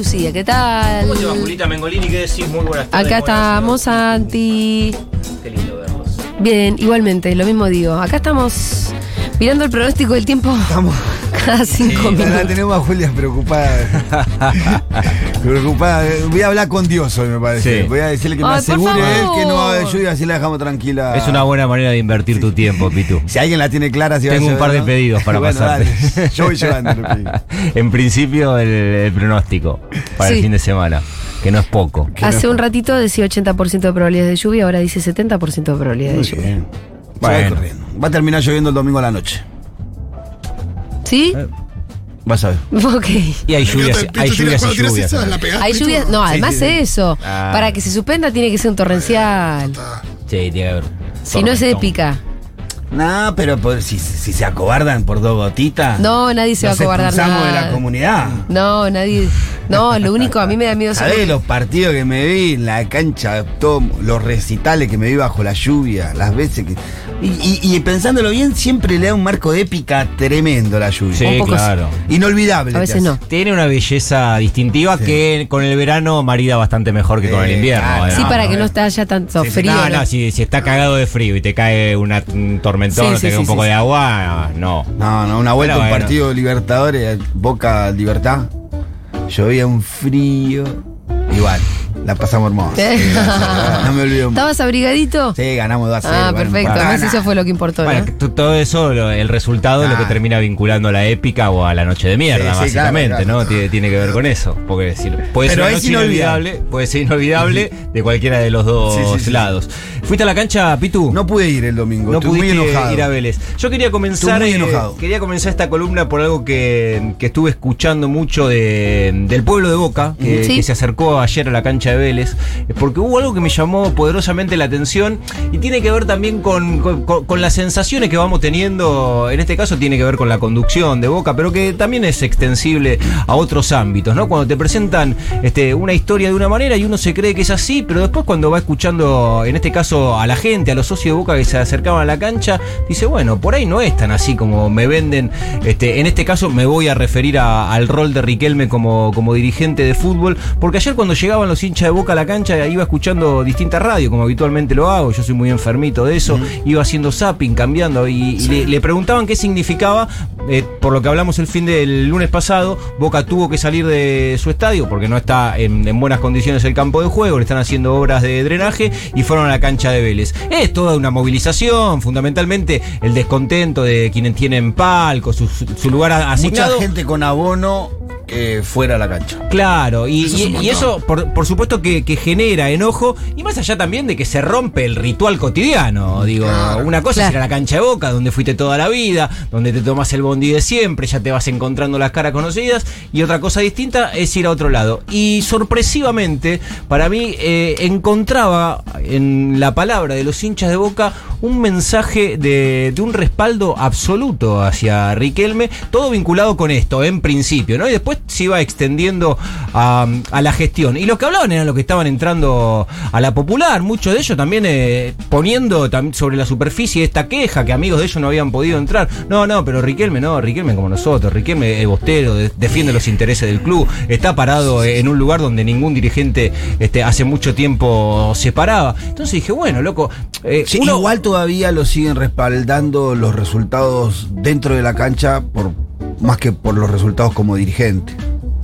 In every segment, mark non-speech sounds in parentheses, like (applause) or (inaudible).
Lucía, ¿qué tal? ¿Cómo te va, Julita Mengolini? ¿Qué decís? Muy buenas tardes. Acá buenas estamos, Santi. Qué lindo verlos. Bien, igualmente, lo mismo digo. Acá estamos mirando el pronóstico del tiempo Estamos. Cada cinco La minutos. tenemos a Julia preocupada. (laughs) preocupada. Voy a hablar con Dios hoy, me parece. Sí. Voy a decirle que me Ay, por asegure él que no va a haber lluvia, así la dejamos tranquila. Es una buena manera de invertir tu tiempo, Pitu. Si alguien la tiene clara, si va a Tengo un par de pedidos para (laughs) Bueno, pasarte. dale. Yo voy llevando. (laughs) en principio, el, el pronóstico para Sí. el fin de semana, que no es poco. Hace un ratito decía 80% de probabilidades de lluvia, ahora dice 70% de probabilidades de lluvia. bien. Bueno. Se va corriendo. Va a terminar lloviendo el domingo a la noche. ¿Sí? Eh. Vas a ver. Ok. Y hay lluvias, hay lluvias y lluvias. Hay lluvias. No, además sí, sí. eso. Ah. Para que se suspenda tiene que ser un torrencial. Sí, tiene que haber. Si no es épica. No, pero por- si, si se acobardan por dos gotitas. No, nadie se va a acobardar de la comunidad. No, no, No, lo único, a mí me da miedo ¿Sabés saber. los partidos que me vi en la cancha, todo, los recitales que me vi bajo la lluvia, las veces que. Y, y- y pensándolo bien, siempre le da un marco de épica tremendo la lluvia. Sí, poco claro. Inolvidable. A veces no. Tiene una belleza distintiva Sí. que con el verano marida bastante mejor que con el Sí, invierno. claro. ¿eh? Sí, No, para que no, eh. esté haya tanto Sí, frío. No, ¿no? no, si, si está cagado de frío y te cae una- un tormentón, Sí, o sí, te cae sí, un poco sí, de agua, no. No, no, una vuelta Pero a un bueno. partido Libertadores, Boca Libertad. Llovía un frío. Igual, la pasamos hermosa. (laughs) No me olvido. ¿Estabas abrigadito? Sí, ganamos 2 a 0. Ah, bueno, perfecto. Además, eso fue lo que importó, todo eso, lo- el resultado es lo que Ah. termina vinculando a la épica o a la noche de mierda, Sí, sí, básicamente, claro, claro. ¿no? Tiene, tiene que ver con eso. Porque decir, puede Pero ser una es noche inolvidable. inolvidable, puede ser inolvidable de cualquiera de los dos lados. ¿Fuiste a la cancha, Pitu? No pude ir el domingo, No muy enojado. ir a Vélez. Yo quería comenzar. Eh, enojado. quería comenzar esta columna por algo que, que estuve escuchando mucho de, del pueblo de Boca, que, que se acercó ayer a la cancha de Vélez, eh, porque hubo algo que me llamó poderosamente la atención y tiene que ver también con, con- las sensaciones que vamos teniendo. En este caso tiene que ver con la conducción de Boca, pero que también es extensible a otros ámbitos, ¿no? Cuando te presentan este, una historia de una manera y uno se cree que es así, pero después cuando va escuchando, en este caso, a la gente, a los socios de Boca que se acercaban a la cancha, dice, bueno, por ahí no es tan así como me venden. Este, en este caso me voy a referir al rol de Riquelme como, como dirigente de fútbol, porque ayer cuando llegaban los hinchas de Boca a la cancha iba escuchando distintas radios, como habitualmente lo hago, yo soy muy enfermito de eso, iba haciendo zapping, cambiando, y, y le, le preguntaban qué significaba, eh, por lo que hablamos el fin del lunes pasado, Boca tuvo que salir de su estadio porque no está en, en buenas condiciones el campo de juego, le están haciendo obras de drenaje y fueron a la cancha de Vélez. Es toda una movilización, fundamentalmente el descontento de quienes tienen palco, su, su- lugar a- Mucha asignado. gente con abono eh, fuera la cancha. Claro, y Eso y- es un y montón. eso, por, por supuesto que, que genera enojo, y más allá también de que se rompe el ritual cotidiano. Digo, Claro. una cosa es ir a la cancha de boca, donde fuiste toda la vida, donde te tomas el bondi de siempre, ya te vas encontrando las caras conocidas, y otra cosa distinta es ir a otro lado. Y sorpresivamente, para mí, eh, encontraba en la palabra de los hinchas de boca un mensaje de, de un respaldo absoluto hacia Riquelme, todo vinculado con esto, en principio, ¿no? Y después se iba extendiendo a, a la gestión. Y los que hablaban eran los que estaban entrando a la popular, muchos de ellos también eh, poniendo tam- sobre la superficie esta queja que amigos de ellos no habían podido entrar. No, no, pero Riquelme no, Riquelme como nosotros, Riquelme es bostero, de- defiende los intereses del club, está parado en un lugar donde ningún dirigente este, hace mucho tiempo se paraba. Entonces dije, bueno, loco, eh, Sí, uno- Igual todavía lo siguen respaldando los resultados dentro de la cancha por más que por los resultados como dirigente.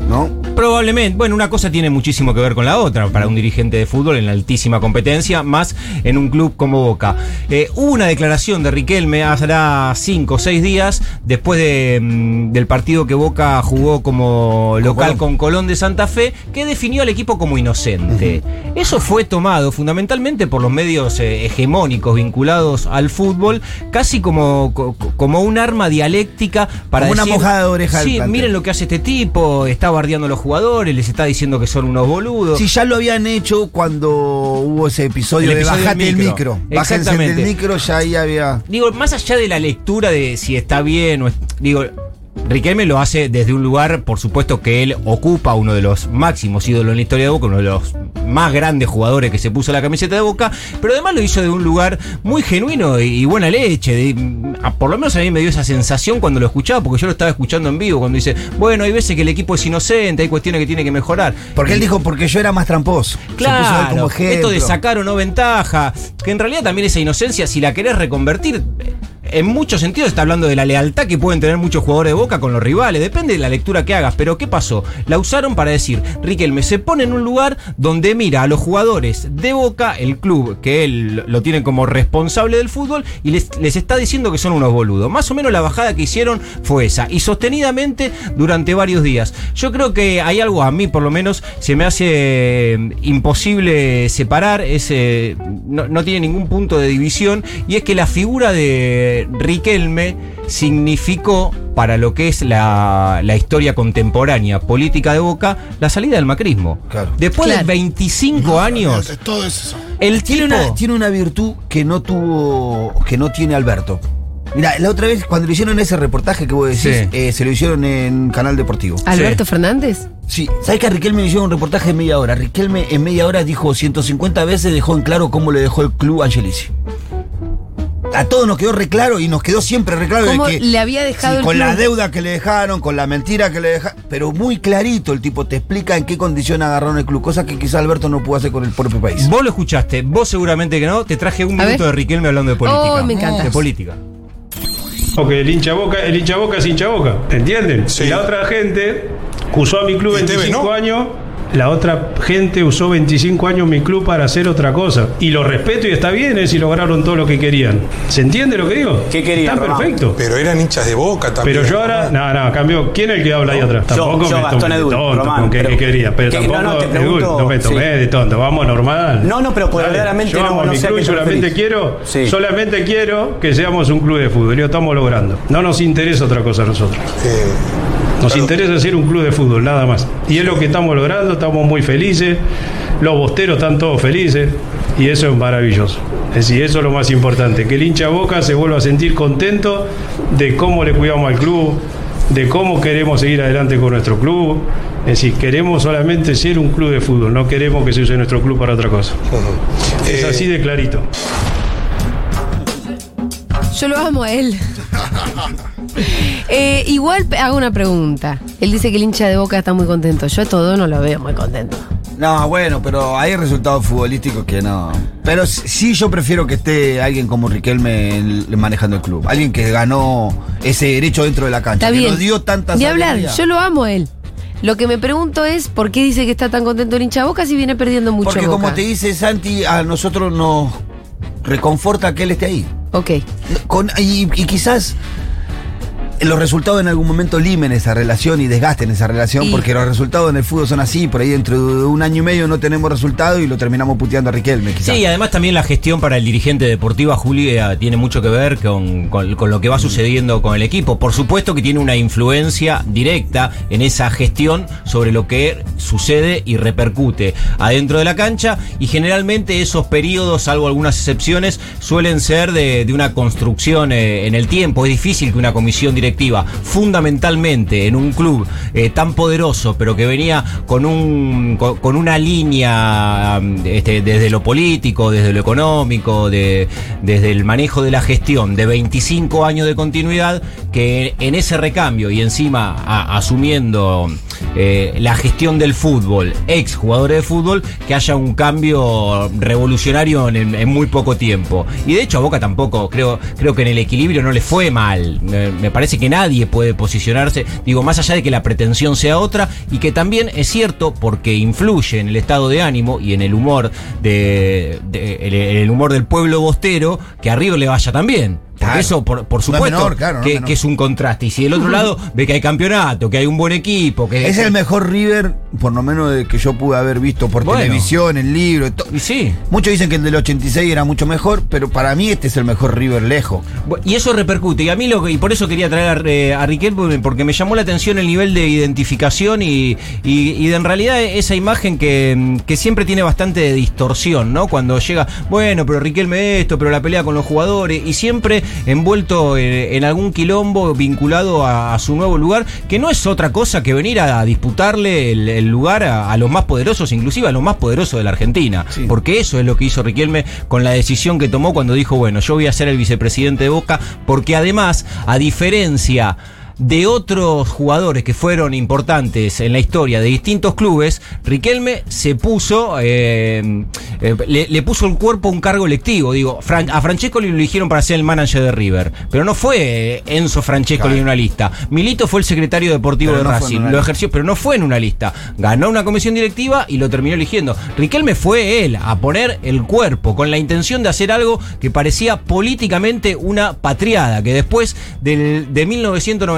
¿No? Probablemente, bueno, una cosa tiene muchísimo que ver con la otra para un dirigente de fútbol en altísima competencia, más en un club como Boca. Eh, hubo una declaración de Riquelme hará cinco o seis días después de, mm, del partido que Boca jugó como local Colón. con Colón de Santa Fe, que definió al equipo como inocente. Eso fue tomado fundamentalmente por los medios eh, hegemónicos vinculados al fútbol, casi como, co- como un arma dialéctica para Como una decir, mojada de oreja Sí, plantel". miren lo que hace este tipo, está bardeando a los jugadores, les está diciendo que son unos boludos. Sí, ya lo habían hecho cuando hubo ese episodio, El episodio de bajate del el micro. Exactamente. del micro, ya ahí había. Digo, más allá de la lectura de si está bien o digo, Riquelme lo hace desde un lugar, por supuesto que él ocupa uno de los máximos ídolos en la historia de Boca, uno de los más grandes jugadores que se puso la camiseta de Boca, pero además lo hizo de un lugar muy genuino y, y buena leche. de- a- por lo menos a mí me dio esa sensación cuando lo escuchaba, porque yo lo estaba escuchando en vivo, cuando dice, bueno, hay veces que el equipo es inocente, hay cuestiones que tiene que mejorar. Porque él dijo, porque yo era más tramposo. Claro, como esto de sacar o no ventaja, que en realidad también esa inocencia, si la querés reconvertir, en muchos sentidos está hablando de la lealtad que pueden tener muchos jugadores de Boca con los rivales, depende de la lectura que hagas, pero ¿qué pasó? La usaron para decir, Riquelme se pone en un lugar donde mira a los jugadores de Boca, el club que él lo tiene como responsable del fútbol, y les, está diciendo que son unos boludos. Más o menos la bajada que hicieron fue esa, y sostenidamente durante varios días. Yo creo que hay algo, a mí por lo menos, se me hace eh, imposible separar, ese, no tiene ningún punto de división, y es que la figura de Riquelme significó para lo que es la, la historia contemporánea política de Boca, la salida del macrismo. Claro. Después de Claro. 25 años, todo eso. el Tiene tipo... una, tiene una virtud que no tuvo, que no tiene Alberto. Mira, la otra vez cuando le hicieron ese reportaje que vos decís, Sí. eh, se lo hicieron en Canal Deportivo. ¿Alberto Fernández? Sí, ¿sabes que a Riquelme le hicieron un reportaje de media hora? Riquelme en media hora dijo 150 veces, dejó en claro cómo le dejó el club a Angelici. A todos nos quedó re claro y nos quedó siempre re claro de ¿Cómo que le había dejado sí, con club? la deuda que le dejaron, con la mentira que le dejaron, pero muy clarito el tipo te explica en qué condición agarraron el club, cosa que quizá Alberto no pudo hacer con el propio país. Vos lo escuchaste, vos seguramente que no. Te traje un A minuto ver. de Riquelme hablando de política. Oh, me encanta. De política. Porque el hincha boca, el hincha boca es hincha boca, ¿entienden? Sí. Y la otra gente usó a mi club Y TV, 25 ¿no? años, la otra gente usó 25 años mi club para hacer otra cosa. Y lo respeto y está bien eh, si lograron todo lo que querían. ¿Se entiende lo que digo? ¿Qué querían, Está Román? perfecto. Pero eran hinchas de boca también. Pero yo ahora, no, no, cambió. ¿Quién es el que habla ahí atrás? Yo, Tampoco yo, me Gastón tomé Edul, tonto Román, con qué, pero- quería. Pero que- tampoco, no, no, te Edul, pregunto, no me tomé sí. de tonto. Vamos normal. No, no, pero pues, Dale, verdaderamente yo no- amo a no mi club y solamente quiero, Sí. solamente quiero que seamos un club de fútbol. Y lo estamos logrando. No nos interesa otra cosa a nosotros. Eh, Nos Claro. interesa ser un club de fútbol, nada más. Y es lo que estamos logrando, estamos muy felices. Los bosteros están todos felices. Y eso es maravilloso. Es decir, eso es lo más importante. Que el hincha boca se vuelva a sentir contento de cómo le cuidamos al club, de cómo queremos seguir adelante con nuestro club. Es decir, queremos solamente ser un club de fútbol, no queremos que se use nuestro club para otra cosa. Es eh, así de clarito. Yo lo amo a él. (laughs) Eh, igual hago una pregunta. Él dice que el hincha de Boca está muy contento. Yo a todo no lo veo muy contento. No, bueno, pero hay resultados futbolísticos que no. Pero sí yo prefiero que esté alguien como Riquelme manejando el club. Alguien que ganó ese derecho dentro de la cancha. Está que nos dio tantas Ni hablar, yo lo amo a él. Lo que me pregunto es por qué dice que está tan contento el hincha de Boca si viene perdiendo mucho Porque Boca? como te dice Santi, a nosotros nos reconforta que él esté ahí. Ok. Con- y, y quizás los resultados en algún momento limen esa relación y desgasten esa relación, porque los resultados en el fútbol son así, por ahí dentro de un año y medio no tenemos resultados y lo terminamos puteando a Riquelme, quizás. Sí, y además también la gestión para el dirigente deportivo, Julia, tiene mucho que ver con, con- con lo que va sucediendo con el equipo. Por supuesto que tiene una influencia directa en esa gestión sobre lo que sucede y repercute adentro de la cancha y generalmente esos periodos, salvo algunas excepciones, suelen ser de, de una construcción eh, en el tiempo. Es difícil que una comisión directiva, fundamentalmente en un club eh, tan poderoso, pero que venía con, un, con, una línea este, desde lo político, desde lo económico, de, desde el manejo de la gestión de 25 años de continuidad, que en ese recambio y encima asumiendo eh, la gestión del fútbol, ex jugadores de fútbol, que haya un cambio revolucionario en, en muy poco tiempo. Y de hecho a Boca tampoco, creo, creo que en el equilibrio no le fue mal. Me, me que nadie puede posicionarse, digo, más allá de que la pretensión sea otra, y que también es cierto porque influye en el estado de ánimo y en el humor de, el, humor del pueblo bostero, que a le vaya también. Eso, por, por supuesto, menor, claro, que, que es un contraste. Y si del otro lado (laughs) ve que hay campeonato, que hay un buen equipo, que Es el mejor River, por lo menos de que yo pude haber visto por Bueno. televisión, en libro. Y sí. Muchos dicen que el del 86 era mucho mejor, pero para mí este es el mejor River lejos. Y eso repercute. Y a mí lo que, y por eso quería traer a, eh, a Riquelme, porque me llamó la atención el nivel de identificación y, y- y de en realidad esa imagen que, que siempre tiene bastante de distorsión, ¿no? Cuando llega, bueno, pero Riquelme esto, pero la pelea con los jugadores, y siempre envuelto en, en algún quilombo vinculado a, a su nuevo lugar, que no es otra cosa que venir a, disputarle el, el lugar a, a los más poderosos, inclusive a los más poderosos de la Argentina. Porque eso es lo que hizo Riquelme con la decisión que tomó cuando dijo, bueno, yo voy a ser el vicepresidente de Boca, porque además, a diferencia de otros jugadores que fueron importantes en la historia de distintos clubes, Riquelme se puso, eh, eh, le, le puso el cuerpo a un cargo electivo. Digo, Fran- a Francesco lo eligieron para ser el manager de River, pero no fue Enzo Francesco en una lista. Milito fue el secretario deportivo Pero de no Racing, lo ejerció, pero no fue en una lista. Ganó una comisión directiva y lo terminó eligiendo. Riquelme fue él a poner el cuerpo con la intención de hacer algo que parecía políticamente una patriada, que después del, de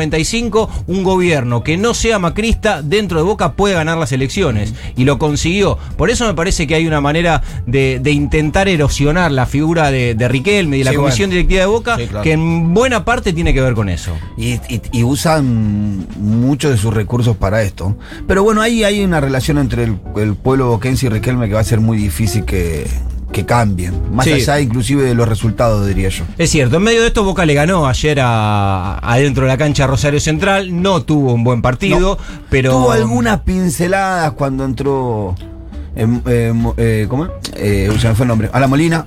1995 un gobierno que no sea macrista dentro de Boca puede ganar las elecciones y lo consiguió. Por eso me parece que hay una manera de, de intentar erosionar la figura de, de Riquelme y de la comisión bueno. directiva de Boca, Sí, claro. que en buena parte tiene que ver con eso. Y, y- y usan muchos de sus recursos para esto. Pero bueno, ahí hay una relación entre el, el pueblo boquense y Riquelme que va a ser muy difícil que, que cambien. Más Sí. allá inclusive de los resultados, diría yo. Es cierto, en medio de esto Boca le ganó ayer a, adentro de la cancha a Rosario Central, no tuvo un buen partido, pero... Tuvo algunas pinceladas cuando entró... em, eh, mo- eh, ¿Cómo? Eh, se me fue el nombre. A la Molina.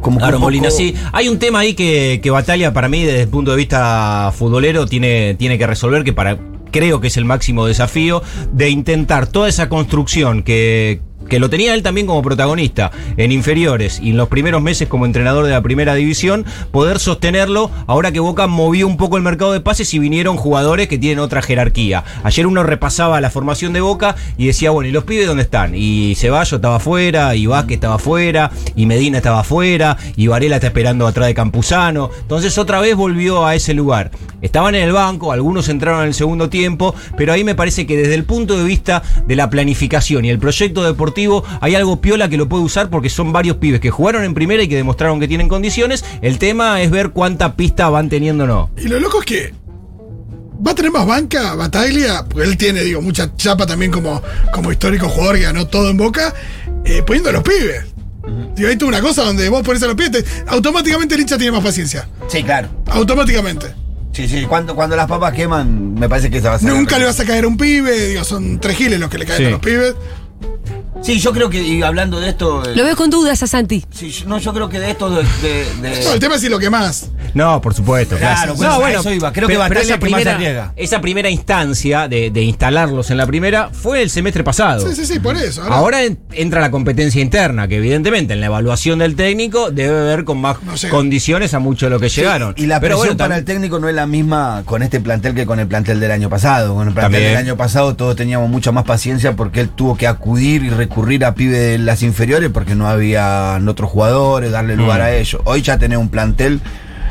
Como Claro, Molina, sí. Hay un tema ahí que, que Batalla para mí desde el punto de vista futbolero tiene, tiene que resolver, que para creo que es el máximo desafío, de intentar toda esa construcción que, que lo tenía él también como protagonista en inferiores y en los primeros meses como entrenador de la primera división, poder sostenerlo ahora que Boca movió un poco el mercado de pases y vinieron jugadores que tienen otra jerarquía. Ayer uno repasaba la formación de Boca y decía, bueno, ¿y los pibes dónde están? Y Ceballos estaba afuera, y Vázquez estaba afuera, y Medina estaba afuera, y Varela está esperando atrás de Campuzano. Entonces otra vez volvió a ese lugar. Estaban en el banco, algunos entraron en el segundo tiempo, pero ahí me parece que desde el punto de vista de la planificación y el proyecto deportivo hay algo piola que lo puede usar porque son varios pibes que jugaron en primera y que demostraron que tienen condiciones. El tema es ver cuánta pista van teniendo o no. Y lo loco es que va a tener más banca Bataglia, porque él tiene, digo, mucha chapa también como, como histórico jugador que ganó todo en Boca, eh, poniendo a los pibes. Digo, ahí tuvo una cosa donde vos pones a los pibes, te- automáticamente el hincha tiene más paciencia. Sí, claro. Automáticamente. Sí, sí. Cuando, cuando las papas queman, me parece que esa va a ser. Nunca le vas a caer a un pibe, digo, son tres giles los que le caen Sí. a los pibes. Sí, yo creo que, y hablando de esto. eh, Lo veo con dudas a Santi. sí, yo- no, yo creo que de esto. De, de- de- No, el tema es si lo que más. No, por supuesto. Claro, pues, a eso iba. Creo que Batalla esa es que más primera, esa primera instancia de, de instalarlos en la primera fue el semestre pasado. Sí, sí, sí, por eso. Ahora, Ahora en- entra la competencia interna, que evidentemente en la evaluación del técnico debe ver con más No sé. condiciones a mucho de lo que llegaron. Y la Pero presión bueno, para el técnico no es la misma con este plantel que con el plantel del año pasado. Con el plantel También. del año pasado todos teníamos mucha más paciencia porque él tuvo que acudir y recurrir a pibes de las inferiores porque no había otros jugadores, darle lugar Mm. a ellos. Hoy ya tenés un plantel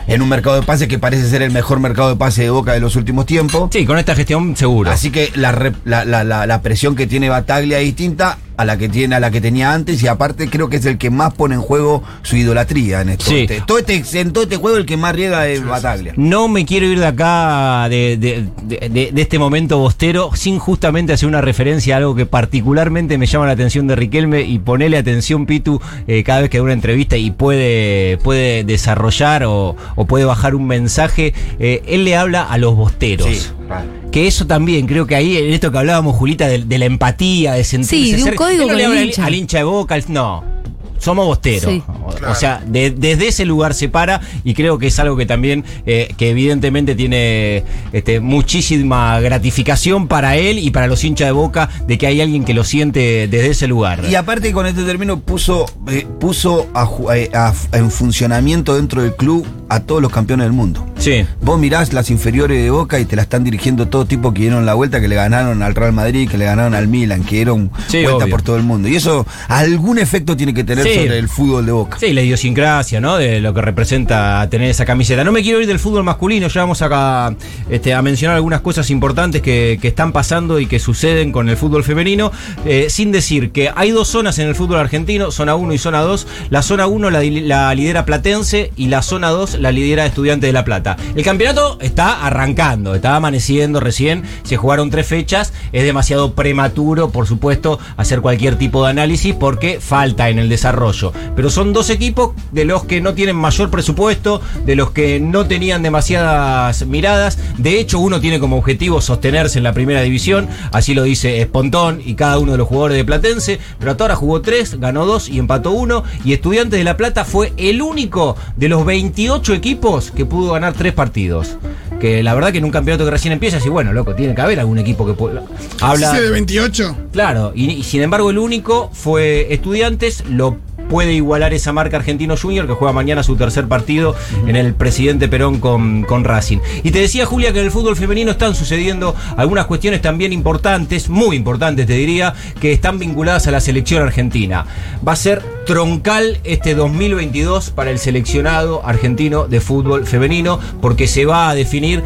en un mercado de pase que parece ser el mejor mercado de pase de Boca de los últimos tiempos. Sí, con esta gestión seguro. Así que la, la presión que tiene Bataglia es distinta a la que tiene a la que tenía antes y aparte creo que es el que más pone en juego su idolatría en esto. Sí. Este- todo este, en todo este juego el que más riega es Bataglia. No me quiero ir de acá, de, de- de- de- de este momento bostero, sin justamente hacer una referencia a algo que particularmente me llama la atención de Riquelme y ponele atención, Pitu, eh, cada vez que da una entrevista y puede, puede desarrollar o, o puede bajar un mensaje. Eh, él le habla a los bosteros. Sí, claro. Que eso también, creo que ahí, en esto que hablábamos, Julita, de, de la empatía, de sentirse Sí, de un cerca, código él no con le el habla al- hincha. al hincha de boca, al- no. Somos bosteros. Sí. O, o sea, de- desde ese lugar se para y creo que es algo que también, eh, que evidentemente tiene este, muchísima gratificación para él y para los hinchas de boca de que hay alguien que lo siente desde ese lugar. Y aparte con este término puso, eh, puso a eh, a- en funcionamiento dentro del club a todos los campeones del mundo. Sí. Vos mirás las inferiores de Boca y te la están dirigiendo todo tipo que dieron la vuelta, que le ganaron al Real Madrid, que le ganaron al Milan, que dieron Sí, vuelta obvio. por todo el mundo. Y eso algún efecto tiene que tener Sí. sobre el fútbol de Boca. Sí, la idiosincrasia, ¿no? De lo que representa tener esa camiseta. No me quiero ir del fútbol masculino, ya vamos acá este, a mencionar algunas cosas importantes que, que están pasando y que suceden con el fútbol femenino, eh, sin decir que hay dos zonas en el fútbol argentino, zona 1 y zona 2. La zona 1 la, la lidera Platense y la zona 2 la lidera Estudiante de La Plata. El campeonato está arrancando, está amaneciendo recién, se jugaron tres fechas, es demasiado prematuro, por supuesto, hacer cualquier tipo de análisis porque falta en el desarrollo. Pero son dos equipos de los que no tienen mayor presupuesto, de los que no tenían demasiadas miradas. De hecho, uno tiene como objetivo sostenerse en la primera división, así lo dice Espontón y cada uno de los jugadores de Platense. Pero hasta ahora jugó tres, ganó dos y empató uno. Y Estudiantes de La Plata fue el único de los 28 equipos que pudo ganar tres partidos. Que la verdad que en un campeonato que recién empieza, y bueno, loco, tiene que haber algún equipo que pueda. Habla. De 28. Claro, y, y sin embargo el único fue Estudiantes, lo puede igualar esa marca Argentino Junior que juega mañana su tercer partido en el presidente Perón con, con Racing. Y te decía Julia que en el fútbol femenino están sucediendo algunas cuestiones también importantes, muy importantes te diría, que están vinculadas a la selección argentina. Va a ser troncal este 2022 para el seleccionado argentino de fútbol femenino porque se va a definir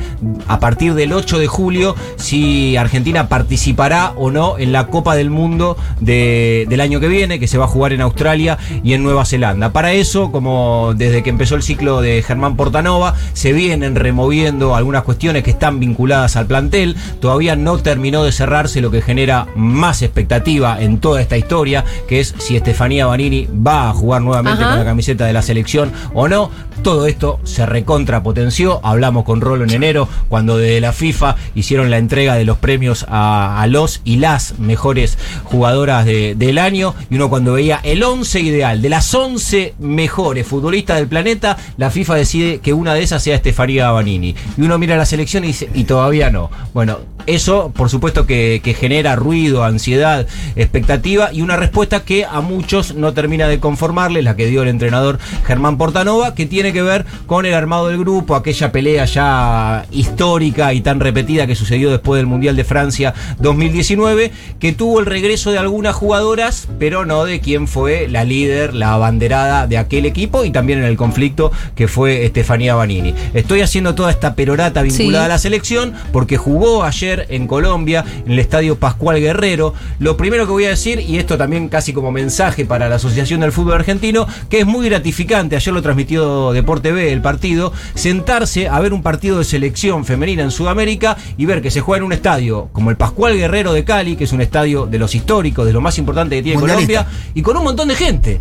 a partir del 8 de julio si Argentina participará o no en la Copa del Mundo de- del año que viene, que se va a jugar en Australia y en Nueva Zelanda. Para eso, como desde que empezó el ciclo de Germán Portanova, se vienen removiendo algunas cuestiones que están vinculadas al plantel. Todavía no terminó de cerrarse lo que genera más expectativa en toda esta historia, que es si Estefanía Banini va a jugar nuevamente Ajá. con la camiseta de la selección o no. Todo esto se recontrapotenció. Hablamos con Rolo en enero, cuando desde la FIFA hicieron la entrega de los premios a, a los y las mejores jugadoras de- del año. Y uno cuando veía el 11 de las 11 mejores futbolistas del planeta, la FIFA decide que una de esas sea Estefanía Banini. Y uno mira la selección y dice, y todavía no. Bueno, eso por supuesto que, que genera ruido, ansiedad, expectativa y una respuesta que a muchos no termina de conformarles, la que dio el entrenador Germán Portanova, que tiene que ver con el armado del grupo, aquella pelea ya histórica y tan repetida que sucedió después del Mundial de Francia 2019, que tuvo el regreso de algunas jugadoras, pero no de quien fue la líder, la abanderada de aquel equipo y también en el conflicto que fue Estefanía Banini. Estoy haciendo toda esta perorata vinculada Sí. a la selección porque jugó ayer en Colombia, en el estadio Pascual Guerrero. Lo primero que voy a decir, y esto también casi como mensaje para la Asociación del Fútbol Argentino, que es muy gratificante, ayer lo transmitió Deporte B el partido, sentarse a ver un partido de selección femenina en Sudamérica y ver que se juega en un estadio como el Pascual Guerrero de Cali, que es un estadio de los históricos, de lo más importante que tiene Mundialista. Colombia, y con un montón de gente.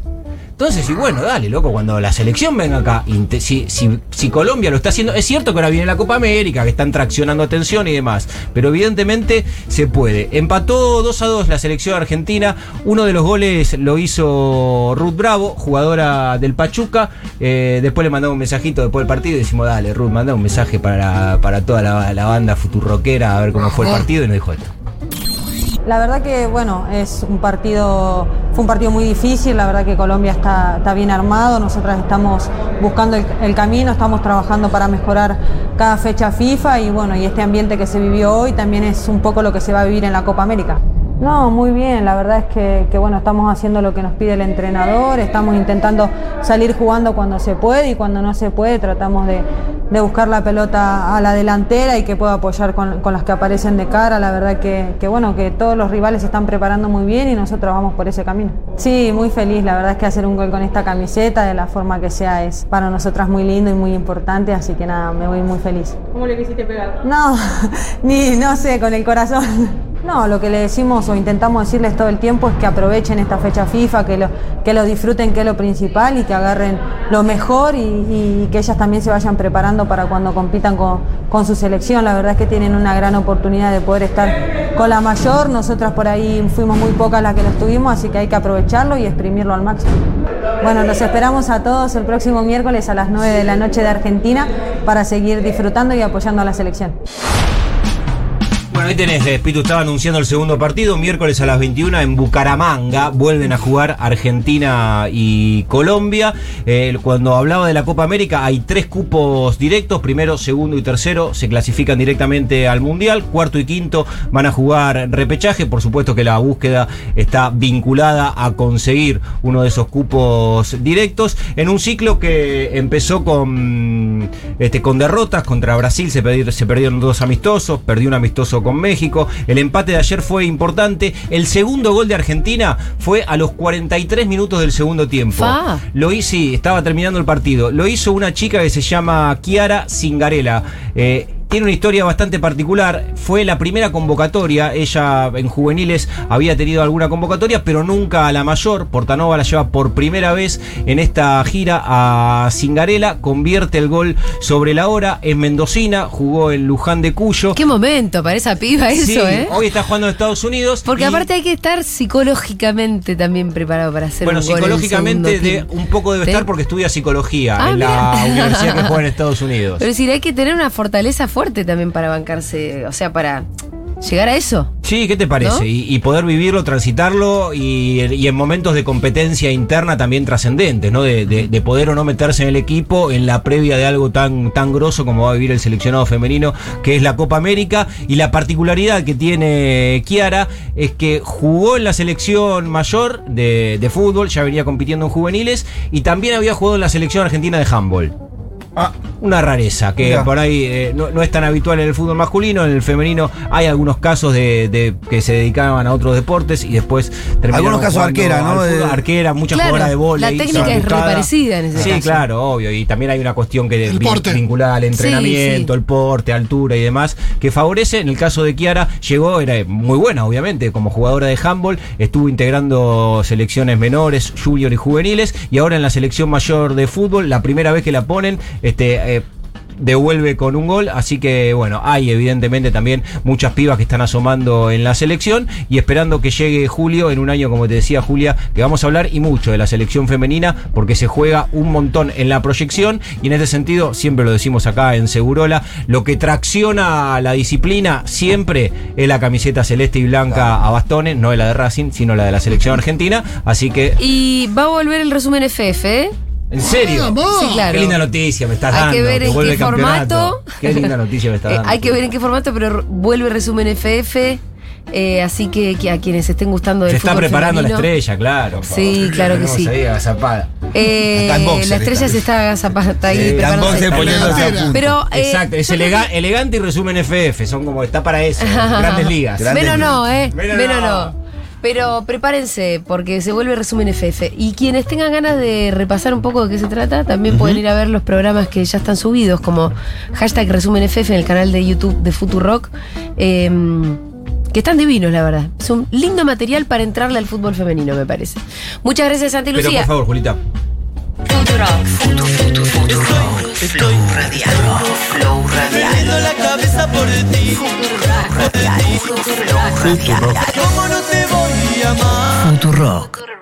Entonces, y bueno, dale, loco, cuando la selección venga acá, si, si, si Colombia lo está haciendo, es cierto que ahora viene la Copa América, que están traccionando atención y demás, pero evidentemente se puede. Empató 2 a 2 la selección argentina, uno de los goles lo hizo Ruth Bravo, jugadora del Pachuca, Eh, después le mandamos un mensajito después del partido y decimos, dale, Ruth, manda un mensaje para, para toda la, la banda futurroquera a ver cómo fue el partido y nos dijo esto. La verdad que bueno, es un partido, fue un partido muy difícil, la verdad que Colombia está, está bien armado, nosotras estamos buscando el, el camino, estamos trabajando para mejorar cada fecha FIFA y bueno, y este ambiente que se vivió hoy también es un poco lo que se va a vivir en la Copa América. No, muy bien, la verdad es que, que, bueno, estamos haciendo lo que nos pide el entrenador, estamos intentando salir jugando cuando se puede y cuando no se puede tratamos de, de buscar la pelota a la delantera y que pueda apoyar con, con las que aparecen de cara, la verdad que, que, bueno, que todos los rivales se están preparando muy bien y nosotros vamos por ese camino. Sí, muy feliz, la verdad es que hacer un gol con esta camiseta de la forma que sea es para nosotras muy lindo y muy importante, así que nada, me voy muy feliz. ¿Cómo le quisiste pegar? No, (laughs) ni, no sé, con el corazón. No, lo que le decimos o intentamos decirles todo el tiempo es que aprovechen esta fecha FIFA, que lo, que lo disfruten, que es lo principal y que agarren lo mejor y, que ellas también se vayan preparando para cuando compitan con, con, su selección. La verdad es que tienen una gran oportunidad de poder estar con la mayor. Nosotras por ahí fuimos muy pocas las que lo estuvimos, así que hay que aprovecharlo y exprimirlo al máximo. Bueno, los esperamos a todos el próximo miércoles a las 9 de la noche de Argentina para seguir disfrutando y apoyando a la selección. Bueno, ahí tenés, eh, Pitu estaba anunciando el segundo partido, miércoles a las 21 en Bucaramanga, vuelven a jugar Argentina y Colombia. Eh, cuando hablaba de la Copa América, hay tres cupos directos, primero, segundo y tercero se clasifican directamente al Mundial, cuarto y quinto van a jugar repechaje, por supuesto que la búsqueda está vinculada a conseguir uno de esos cupos directos, en un ciclo que empezó con, este, con derrotas contra Brasil, se, perdieron- se perdieron dos amistosos, perdió un amistoso con México, el empate de ayer fue importante, el segundo gol de Argentina fue a los 43 minutos del segundo tiempo. Fa. Lo hizo, sí, estaba terminando el partido. Lo hizo una chica que se llama Kiara Cingarela. Eh, tiene una historia bastante particular. Fue la primera convocatoria. Ella en juveniles había tenido alguna convocatoria, pero nunca a la mayor. Portanova la lleva por primera vez en esta gira a Cingarela. Convierte el gol sobre la hora. Es mendocina, jugó en Luján de Cuyo. Qué momento para esa piba eso, Sí, ¿eh? Hoy está jugando en Estados Unidos. Porque y- aparte hay que estar psicológicamente también preparado para hacer Bueno, un gol psicológicamente de, un poco debe ¿Sí? estar porque estudia psicología Ah, en la mira. universidad que juega en (laughs) Estados Unidos. Pero es decir, hay que tener una fortaleza fuerte también para bancarse, o sea, para llegar a eso. Sí, ¿qué te parece? ¿No? Y, y poder vivirlo, transitarlo y, y en momentos de competencia interna también trascendentes, ¿no? De, de- de poder o no meterse en el equipo en la previa de algo tan, tan grosso como va a vivir el seleccionado femenino, que es la Copa América. Y la particularidad que tiene Kiara es que jugó en la selección mayor de, de fútbol, ya venía compitiendo en juveniles y también había jugado en la selección argentina de handball. Ah, Una rareza que por ahí eh, no, no es tan habitual en el fútbol masculino, en el femenino hay algunos casos de, de que se dedicaban a otros deportes y después terminaron Algunos casos arquera, ¿no? al fútbol. De- arquera, muchas Claro, jugadoras de vóley. la técnica es re buscadas. parecida en ese Sí, caso. claro, obvio. Y también hay una cuestión que El vin- porte. vinculada al entrenamiento, sí. el porte, altura y demás, que favorece. En el caso de Kiara, llegó, era muy buena, obviamente, como jugadora de handball, estuvo integrando selecciones menores, junior y juveniles, y ahora en la selección mayor de fútbol, la primera vez que la ponen, este. Eh, devuelve con un gol, así que bueno, hay evidentemente también muchas pibas que están asomando en la selección y esperando que llegue julio, en un año como te decía Julia, que vamos a hablar y mucho de la selección femenina porque se juega un montón en la proyección y en este sentido, siempre lo decimos acá en Segurola, lo que tracciona la disciplina siempre es la camiseta celeste y blanca a bastones, no es la de Racing, sino la de la selección argentina, así que, Y va a volver el resumen FF, ¿eh? En serio. Sí, claro. Qué linda noticia me estás Hay dando. que ver en qué formato. Qué linda noticia me estás dando. hay que ver en qué formato, pero vuelve resumen FF. eh, así que, que a quienes estén gustando del Se está preparando la estrella, claro. Sí, claro que sí. ahí agazapada. eh, Está en boxer la estrella se está agazapando, está ahí Sí, preparándose. poniéndose. Pero, eh, Exacto, es elega- elegante y resumen FF. Son como, está para eso. (laughs) grandes ligas. Menos no, ¿eh? Menos Menos no. Pero prepárense, porque se vuelve resumen FF. Y quienes tengan ganas de repasar un poco de qué se trata, también pueden ir a ver los programas que ya están subidos, como hashtag resumen FF en el canal de YouTube de Futurock. eh, que están divinos, la verdad. Es un lindo material para entrarle al fútbol femenino, me parece. Muchas gracias, Santi Pero Lucía. por favor, Julita. Flow Radial. Flow Radial. La cabeza por ti. Flow Radial. ¿Cómo no te voy a amar? Futurock.